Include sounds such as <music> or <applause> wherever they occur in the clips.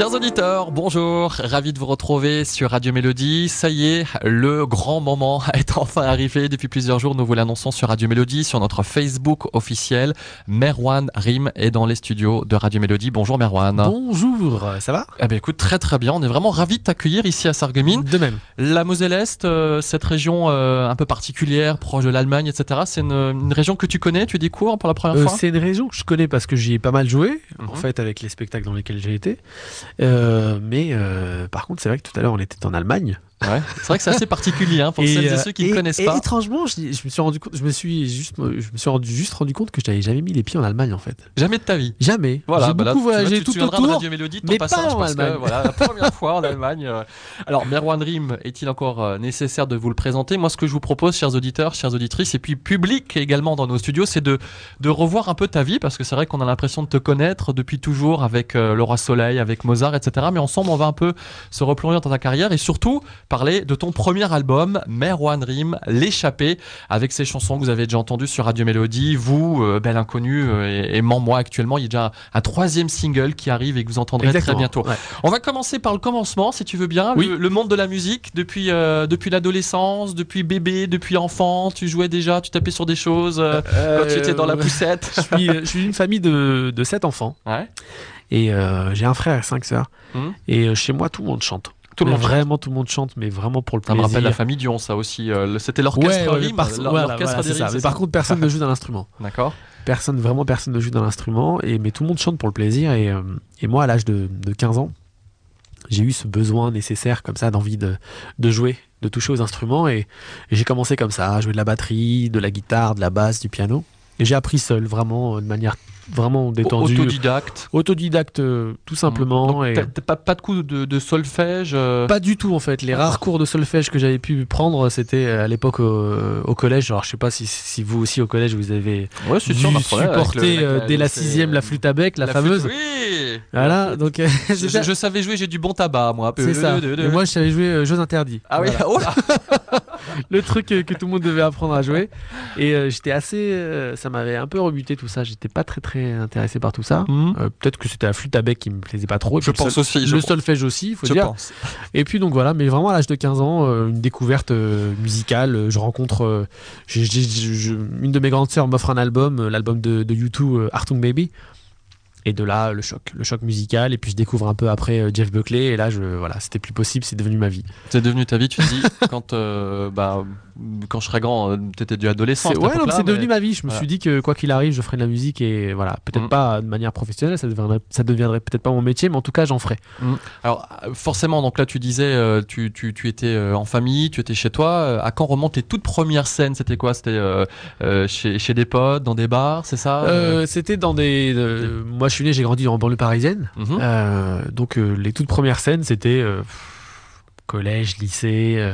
Chers auditeurs, bonjour, ravi de vous retrouver sur Radio Mélodie. Ça y est, le grand moment <laughs> est enfin arrivé. Depuis plusieurs jours, nous vous l'annonçons sur Radio Mélodie, sur notre Facebook officiel. Merwan Rim est dans les studios de Radio Mélodie. Bonjour Merwan. Bonjour, ça va? Eh bien écoute, très très bien. On est vraiment ravis de t'accueillir ici à Sarreguemines. De même. La Moselle-Est, euh, cette région euh, un peu particulière, proche de l'Allemagne, etc. C'est une, une région que tu connais, tu découvres pour la première Euh, fois? c'est une région que je connais parce que j'y ai pas mal joué, Mhm. en fait, avec les spectacles dans lesquels j'ai été. Euh, mais euh, par contre, c'est vrai que tout à l'heure, on était en Allemagne. Ouais. C'est vrai que c'est assez particulier hein, pour celles et euh, ceux qui ne et- connaissent et pas. étrangement, je, je me suis rendu compte, je me suis juste, je me suis rendu, juste rendu compte que je n'avais jamais mis les pieds en Allemagne, en fait. Jamais de ta vie. Jamais. Voilà, j'ai bah là, beaucoup vois, voyagé tout souviendras de autour. Radio Mélodie mais pas passage en parce que Allemagne. voilà, la première <laughs> fois en Allemagne. euh. Alors, Merwan Rim, est-il encore euh, nécessaire de vous le présenter? Moi, ce que je vous propose, chers auditeurs, chères auditrices, et puis public également dans nos studios, c'est de, de revoir un peu ta vie parce que c'est vrai qu'on a l'impression de te connaître depuis toujours avec euh, Le Roi Soleil, avec Mozart, etc. Mais ensemble, on va un peu se replonger dans ta carrière et surtout parler de ton premier album, Merwan Rim, L'échappée, avec ces chansons que vous avez déjà entendues sur Radio Mélodie. Vous, euh, Belle Inconnue, euh, et, et moi actuellement, il y a déjà un, un troisième single qui arrive et que vous entendrez Exactement. très bientôt. Ouais. On va commencer par le commencement, si tu veux bien. Oui. Le, le monde de la musique, depuis, euh, depuis l'adolescence, depuis bébé, depuis enfant, tu jouais déjà, tu tapais sur des choses euh, quand tu étais dans la poussette. <laughs> je suis, je suis d'une famille de, de 7 enfants Ouais. et j'ai un frère et 5 sœurs. Mhm. Et chez moi, tout le monde chante. Tout le Mais monde chante. Vraiment, tout le monde chante, mais vraiment pour le Ça me plaisir. rappelle la famille Dion, ça aussi. euh, C'était l'orchestre Ouais, par- voilà, voilà, par contre, personne ne joue d'un instrument. <laughs> D'accord. Personne, vraiment personne ne joue d'un instrument, et, mais tout le monde chante pour le plaisir. Et, euh, et moi, à l'âge de, de 15 ans, j'ai eu ce besoin nécessaire, comme ça, d'envie de, de jouer, de toucher aux instruments. Et, et j'ai commencé comme ça, à jouer de la batterie, de la guitare, de la basse, du piano. Et j'ai appris seul, vraiment, euh, de manière vraiment détendue. Autodidacte. Autodidacte, euh, tout simplement. Donc, et... pas, pas de coup de, de solfège euh, Pas du tout en fait. Les rares cours de solfège que j'avais pu prendre, c'était à l'époque au, au collège. Alors je sais pas si, si vous aussi au collège vous avez Ouais, dû sûr, le- supporter euh, dès la sixième la flûte à bec, la, fameuse. Oui. Voilà, donc euh, <laughs> Je, savais jouer, j'ai du bon tabac, moi. C'est ça. Et moi je savais jouer euh, jeux interdits. ah oui, Voilà. <laughs> oh là. <laughs> <laughs> le truc que tout le monde devait apprendre à jouer. Et euh, j'étais assez, euh, ça m'avait un peu rebuté tout ça. J'étais pas très très intéressé par tout ça. Mhm. Euh, Peut-être que c'était la flûte à bec qui me plaisait pas trop. Et Je puis le pense sol- aussi. je le solfège aussi, il faut Je dire. pense. <laughs> Et puis donc voilà, mais vraiment à l'âge de 15 ans, euh, une découverte euh, musicale. euh, Je rencontre euh, j'ai- j'ai- je- une de mes grandes sœurs m'offre un album, euh, l'album de, de U2, euh, Artung Baby. Et de là, le choc, le choc musical. Et puis je découvre un peu après euh, Jeff Buckley. Et là, je, voilà, c'était plus possible, c'est devenu ma vie. C'est devenu ta vie, tu te dis, <laughs> quand, euh, bah, quand je serais grand, euh, t'étais du adolescent. C'est ouais, mais époque-là, c'est devenu ma vie. Je me voilà. suis dit que quoi qu'il arrive, je ferais de la musique. Et voilà, peut-être Mm. pas de manière professionnelle, ça deviendrait, ça deviendrait peut-être pas mon métier, mais en tout cas, j'en ferai. Alors, euh, forcément, donc là, tu disais, tu, tu, tu étais en famille, tu étais chez toi. À quand remontent tes toutes premières scènes? C'était quoi? C'était euh, chez, chez des potes, dans des bars, c'est ça? Euh, C'était dans des. moi, je suis né, j'ai grandi en banlieue parisienne. Mhm. Euh, donc euh, les toutes premières scènes, c'était euh, collège, lycée,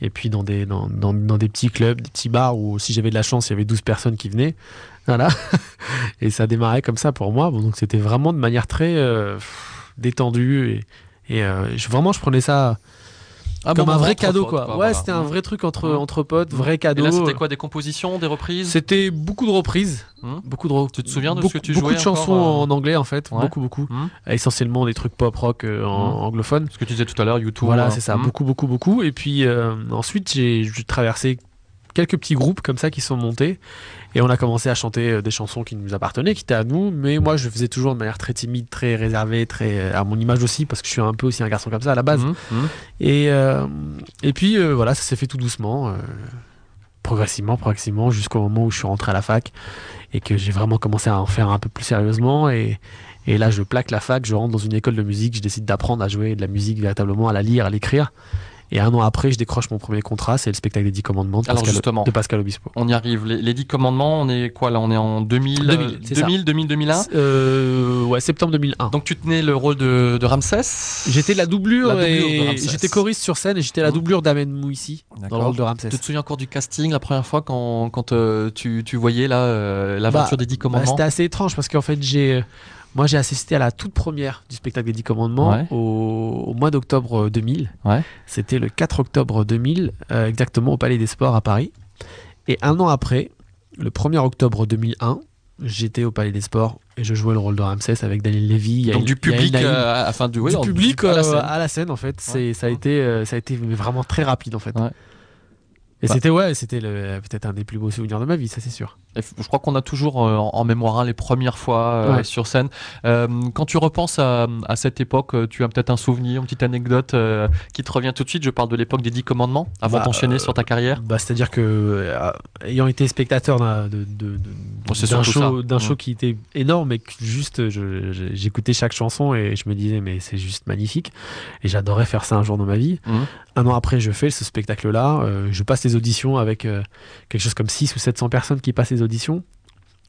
et puis dans des, dans, dans- dans des petits clubs, des petits bars où si j'avais de la chance, il y avait 12 personnes qui venaient. <laughs> Voilà. <laughs> et ça démarrait comme ça pour moi. Bon, donc c'était vraiment de manière très détendue. Et, et, je- vraiment, je prenais ça Ah, comme bon un moment vrai cadeau. potes, quoi. ouais, voilà. c'était un vrai truc entre, Mhm. entre potes, vrai Et cadeau. là, c'était quoi Des compositions, des reprises? C'était beaucoup de reprises. Mhm. Beaucoup de re- Tu te souviens de ce beaucoup, que tu Beaucoup jouais de chansons encore, euh en anglais en fait. Ouais. Beaucoup, beaucoup. Mhm. Essentiellement des trucs pop rock euh, en Mhm. anglophone. Ce que tu disais tout à l'heure, YouTube. Voilà, euh, c'est ça, beaucoup, beaucoup, beaucoup. Et puis euh, ensuite, j'ai j'ai traversé quelques petits groupes comme ça qui sont montés. Et on a commencé à chanter euh, des chansons qui nous appartenaient, qui étaient à nous. Mais moi, je faisais toujours de manière très timide, très réservée, très euh, à mon image aussi, parce que je suis un peu aussi un garçon comme ça à la base. Mhm, mhm. Et, euh, et puis euh, voilà, ça s'est fait tout doucement, euh, progressivement, progressivement, jusqu'au moment où je suis rentré à la fac et que j'ai vraiment commencé à en faire un peu plus sérieusement. Et, et là, je plaque la fac, je rentre dans une école de musique, je décide d'apprendre à jouer de la musique véritablement, à la lire, à l'écrire. Et un an après, je décroche mon premier contrat, c'est le spectacle des Dix Commandements de Alors, Pascal, justement. de Pascal Obispo. On y arrive. Les, les 10 commandements, on est quoi là? On est en 2000 2000, euh, c'est ça. 2000, 2000, 2001 Euh, ouais, septembre 2001. Donc tu tenais le rôle de, de Ramsès? J'étais la doublure, La doublure de et j'étais choriste sur scène et j'étais la Mhm. doublure d'Amen Mouissi dans le rôle de Ramsès. Tu te souviens encore du casting la première fois quand, quand euh, tu, tu voyais là euh, l'aventure Bah, des 10 Bah, commandements C'était assez étrange parce qu'en fait, j'ai, moi, j'ai assisté à la toute première du spectacle des Dix Commandements Ouais. au, au mois d'octobre 2000. Ouais. C'était le 4 octobre 2000, euh, exactement au Palais des Sports à Paris. Et un an après, le 1er octobre 2001, j'étais au Palais des Sports et je jouais le rôle de Ramsès avec Daniel Lévy. Il y a Donc du public, euh, afin de, oui, du public à la euh, scène. à la scène en fait. C'est ça a été euh, ça a été vraiment très rapide en fait. Ouais. Et Bah. c'était ouais, c'était peut-être un des plus beaux souvenirs de ma vie, ça c'est sûr. Et Je crois qu'on a toujours euh, en, en mémoire hein, les premières fois euh, sur scène. Euh, quand tu repenses à, à cette époque, tu as peut-être un souvenir, une petite anecdote euh, qui te revient tout de suite. Je parle de l'époque des Dix Commandements, avant Bah, d'enchaîner sur ta carrière. Bah, c'est-à-dire que ayant été spectateur d'un de, surtout show, Mhm. show qui était énorme et que juste j'écoutais chaque chanson et je me disais mais c'est juste magnifique et j'adorais faire ça un jour dans ma vie. Mhm. Un an après je fais ce spectacle-là, je passe les auditions avec euh, quelque chose comme 6 ou 700 personnes qui passent les auditions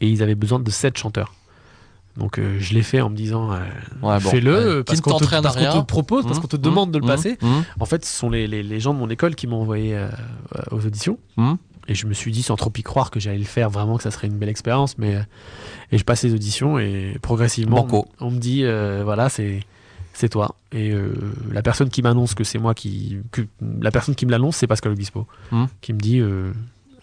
et ils avaient besoin de 7 chanteurs. Donc euh, je l'ai fait en me disant euh, Ouais, bon. fais-le Ouais. parce qu'on te, propose, parce Mhm. qu'on te demande de le Mhm. passer. Mhm. En fait, ce sont les, les- les gens de mon école qui m'ont envoyé euh, aux auditions. Et je me suis dit, sans trop y croire, que j'allais le faire, vraiment, que ça serait une belle expérience. Mais et je passe les auditions et progressivement, Banco. on, on me dit, voilà, c'est c'est toi. Et euh, la personne qui m'annonce que c'est moi qui, que la personne qui me l'annonce, c'est Pascal Obispo, Mhm. qui me dit.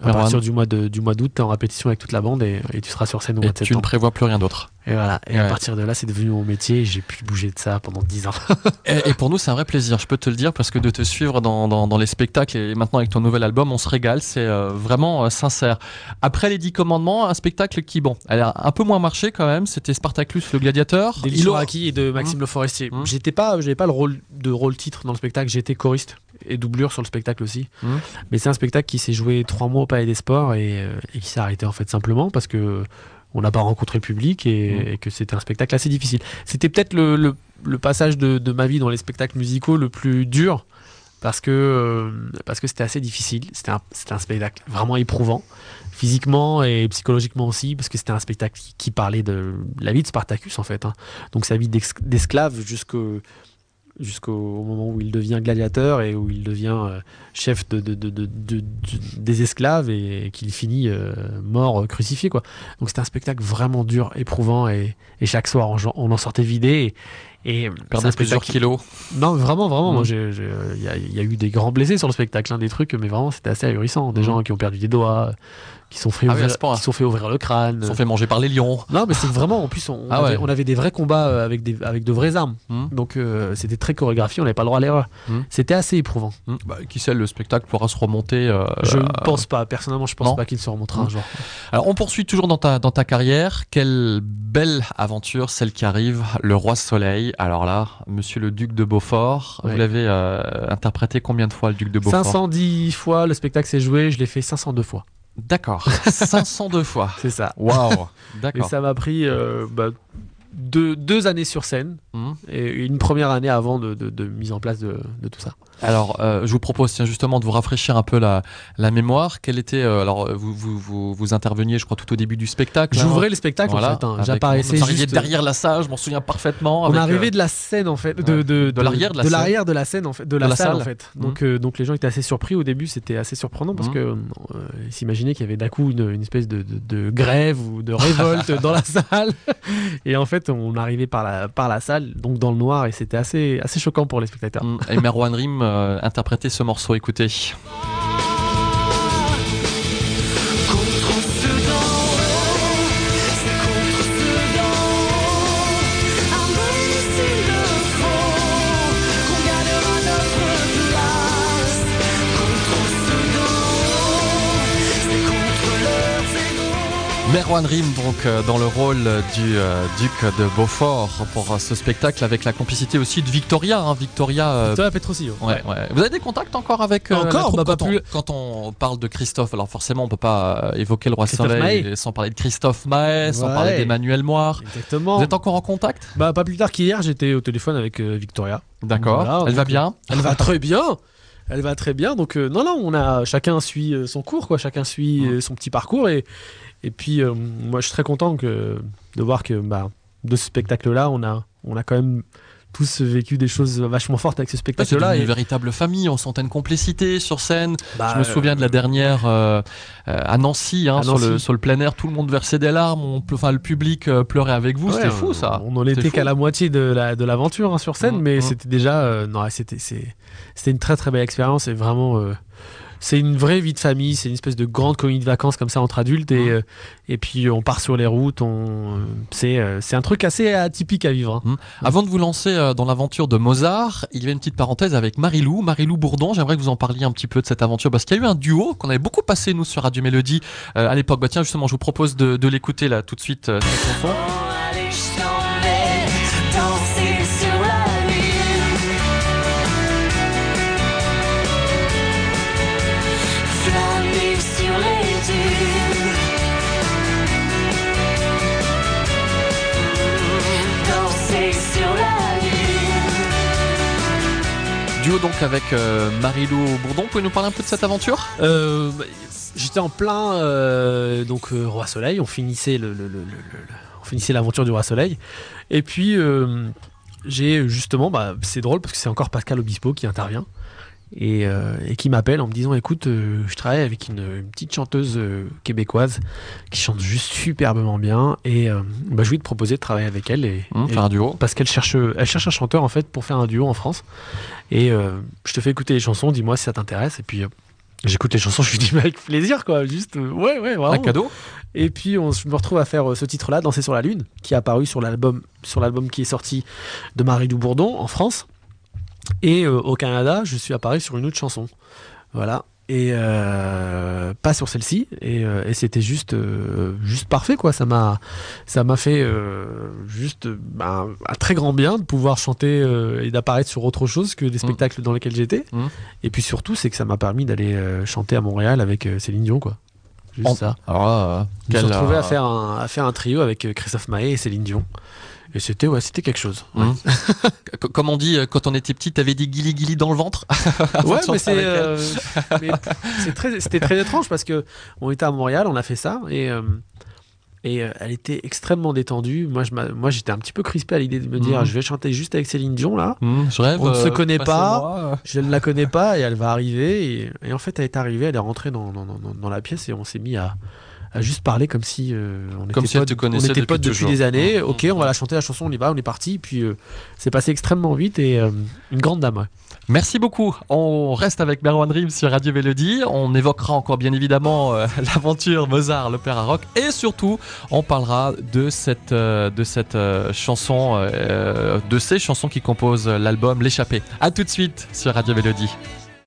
À partir du mois de du mois d'août, t'es en répétition avec toute la bande et, et tu seras sur scène au Et mois de tu ne septembre. prévois plus rien d'autre. Et voilà. Et Ouais. à partir de là, c'est devenu mon métier. et J'ai pu bouger de ça pendant 10 ans. <laughs> Et, et pour nous, c'est un vrai plaisir, je peux te le dire, parce que de te suivre dans, dans- dans les spectacles et maintenant avec ton nouvel album, on se régale, c'est euh, vraiment euh, sincère. Après les Dix Commandements, un spectacle qui, bon, elle a un peu moins marché quand même, c'était Spartacus le Gladiateur. D'Elie Chouraki et de Maxime Mmh. Le Forestier. Mmh. J'étais pas, j'avais pas le rôle de rôle titre dans le spectacle. J'étais choriste et doublure sur le spectacle aussi. Mmh. Mais c'est un spectacle qui s'est joué trois mois au Palais des Sports et, euh, et qui s'est arrêté en fait simplement parce que on n'a pas rencontré le public et, Mmh. et que c'était un spectacle assez difficile. C'était peut-être le, le- le passage de, de ma vie dans les spectacles musicaux le plus dur parce que euh, parce que c'était assez difficile. C'était un, spectacle vraiment éprouvant physiquement et psychologiquement aussi parce que c'était un spectacle qui, qui parlait de la vie de Spartacus en fait. hein. Donc sa vie d'esclave jusqu'au jusqu'au moment où il devient gladiateur et où il devient euh, chef de, de- de- de- de- de- des esclaves et, qu'il finit euh, mort euh, crucifié quoi. Donc c'était un spectacle vraiment dur, éprouvant et, et chaque soir on, en sortait vidé et un plusieurs kilos. non, vraiment, vraiment. Mm. Moi, il y, a- il y a eu des grands blessés sur le spectacle, hein, des trucs, mais vraiment, c'était assez ahurissant. Des Mm. gens qui ont perdu des doigts, qui sont fait Ah ouvrir, qui sont fait ouvrir le crâne. Ils se sont fait manger par les lions. Non, mais c'est vraiment, en plus, on, Ah avait, ouais. on avait des vrais combats euh, avec, des, avec de vraies armes. Hmm. Donc, euh, c'était très chorégraphié, on n'avait pas le droit à l'erreur. Mm. C'était assez éprouvant. Bah, qui sait, le spectacle pourra se remonter. euh, Je euh, ne pense pas, personnellement, je pense non. pas qu'il se remontera Mm. un jour. Alors, on poursuit toujours dans ta, dans ta carrière. Quelle belle aventure, celle qui arrive, le roi soleil. Alors là, monsieur le duc de Beaufort, Ouais. vous l'avez euh, interprété combien de fois, le duc de Beaufort 510 fois, le spectacle s'est joué, je l'ai fait 502 fois. D'accord, <laughs> 502 fois. C'est ça. Waouh, Et d'accord. ça m'a pris euh, bah, deux, deux années sur scène Hmm. et une première année avant de, de- de mise en place de, de tout ça. Alors, euh, je vous propose tiens, justement de vous rafraîchir un peu la, la mémoire. Quel était, euh, alors, vous, vous, vous, vous interveniez, je crois, tout au début du spectacle. hein. J'ouvrais le spectacle Voilà, en fait. hein. J'apparaissais juste. derrière la salle, je m'en souviens parfaitement. on arrivait euh, de la scène en fait, de, de, De l'arrière de la scène. l'arrière de la scène en fait, de, la, la salle, salle. en fait. Mhm. Donc, euh, donc les gens étaient assez surpris au début, c'était assez surprenant parce Mhm. que euh, ils s'imaginaient qu'il y avait d'un coup une, une espèce de, de- de grève ou de révolte <laughs> dans la salle. Et en fait, on arrivait par la, par la salle, donc dans le noir, et c'était assez, assez choquant pour les spectateurs. hmm, Et Merwan Rim euh, interprétait ce morceau, écoutez. Merwan Rim, donc, dans le rôle du euh, duc de Beaufort pour euh, ce spectacle avec la complicité aussi de Victoria. hein. Victoria. euh, Toi, Petrosio. Ouais, ouais. Vous avez des contacts encore avec euh, Encore Bah, pas quand, plus. on, quand on parle de Christophe, alors forcément on peut pas évoquer le roi Christophe Soleil Maé. sans parler de Christophe Maé, sans parler d'Emmanuel Moire. Exactement. Vous êtes encore en contact? Bah, pas plus tard qu'hier, j'étais au téléphone avec Victoria. D'accord. Voilà, Elle va bien? Elle va très bien. Elle va très bien. Donc euh, non, non, on a chacun suit euh, son cours, quoi. Chacun suit Mm. euh, son petit parcours et et puis euh, moi, je suis très content que de voir que bah, de ce spectacle-là, on a on a quand même tous vécu des choses vachement fortes avec ce C'est spectacle-là. une et- véritable famille, on sentait une complicité sur scène. bah, Je me souviens de la dernière euh, euh, à Nancy, hein, À Sur, le, Nancy. sur le plein air, tout le monde versait des larmes, on, enfin, le public euh, pleurait avec vous, ouais, c'était fou ça. On en C'était était qu'à la moitié de la de l'aventure hein, sur scène, Mm, mais mm. c'était déjà euh, non, c'était c'est- c'était une très très belle expérience et vraiment euh, c'est une vraie vie de famille, c'est une espèce de grande colonie de vacances comme ça entre adultes et, Mhm. euh, et puis on part sur les routes, on, euh, c'est, euh, c'est un truc assez atypique à vivre. hein. Avant de vous lancer dans l'aventure de Mozart, il y avait une petite parenthèse avec Marilou, Marilou Bourdon. J'aimerais que vous en parliez un petit peu de cette aventure parce qu'il y a eu un duo qu'on avait beaucoup passé nous sur Radio Mélodie euh, à l'époque. Bah tiens, justement, je vous propose de, de l'écouter là tout de suite euh, cette chanson. Donc avec euh, Marilou Bourdon. Vous pouvez nous parler un peu de cette aventure? Euh, bah, j'étais en plein euh, donc Roi Soleil, on finissait on finissait l'aventure du Roi Soleil, et puis j'ai justement, bah, c'est drôle parce que c'est encore Pascal Obispo qui intervient. Et, euh, et qui m'appelle en me disant écoute euh, je travaille avec une, une petite chanteuse euh, québécoise qui chante juste superbement bien et bah, je voulais te proposer de travailler avec elle et, Hum, et- Faire un duo. parce qu'elle cherche, elle cherche un chanteur en fait pour faire un duo en France. Et je te fais écouter les chansons, dis-moi si ça t'intéresse. Et puis j'écoute les chansons, <laughs> je lui dis mais avec plaisir quoi, juste euh, ouais ouais vraiment. Un cadeau Et puis on, je me retrouve à faire euh, ce titre-là, Danser sur la lune, qui est apparu sur l'album sur l'album qui est sorti de Marie-Lou Bourdon en France. Et euh, au Canada, je suis apparu sur une autre chanson. Voilà. Et euh, pas sur celle-ci. Et, euh, et c'était juste, juste parfait, quoi. Ça m'a, ça m'a fait juste ben, un très grand bien de pouvoir chanter et d'apparaître sur autre chose que des spectacles dans lesquels j'étais. Mm. Et puis surtout, c'est que ça m'a permis d'aller chanter à Montréal avec Céline Dion, quoi. Juste En- ça. Euh, Je me suis retrouvé à faire un, à faire un trio avec Christophe Maé et Céline Dion. Et c'était ouais, c'était quelque chose. Ouais. <laughs> C- Comme on dit, quand on était petit, t'avais des guili guili dans le ventre? <laughs> Ouais, mais c'est euh, très c'était très étrange parce que on était à Montréal, on a fait ça et euh, et euh, elle était extrêmement détendue. Moi je moi j'étais un petit peu crispé à l'idée de me dire Mhm. je vais chanter juste avec Céline Dion là. Hum, je rêve. on ne se connaît pas. Je ne la connais pas et elle va arriver et, et en fait elle est arrivée, elle est rentrée dans, dans, dans, dans la pièce et on s'est mis à à juste parler comme si euh, on Comme était si potes, on était depuis potes depuis des années. Ok, on va la chanter la chanson, on y va, on est parti. Puis euh, c'est passé extrêmement vite et euh, une grande dame. ouais. Merci beaucoup. On reste avec Merwan Dream sur Radio Mélodie. On évoquera encore bien évidemment <laughs> l'aventure Mozart, l'opéra rock. Et surtout, on parlera de cette, de cette chanson, de ces chansons qui composent l'album L'échappée. A tout de suite sur Radio Mélodie.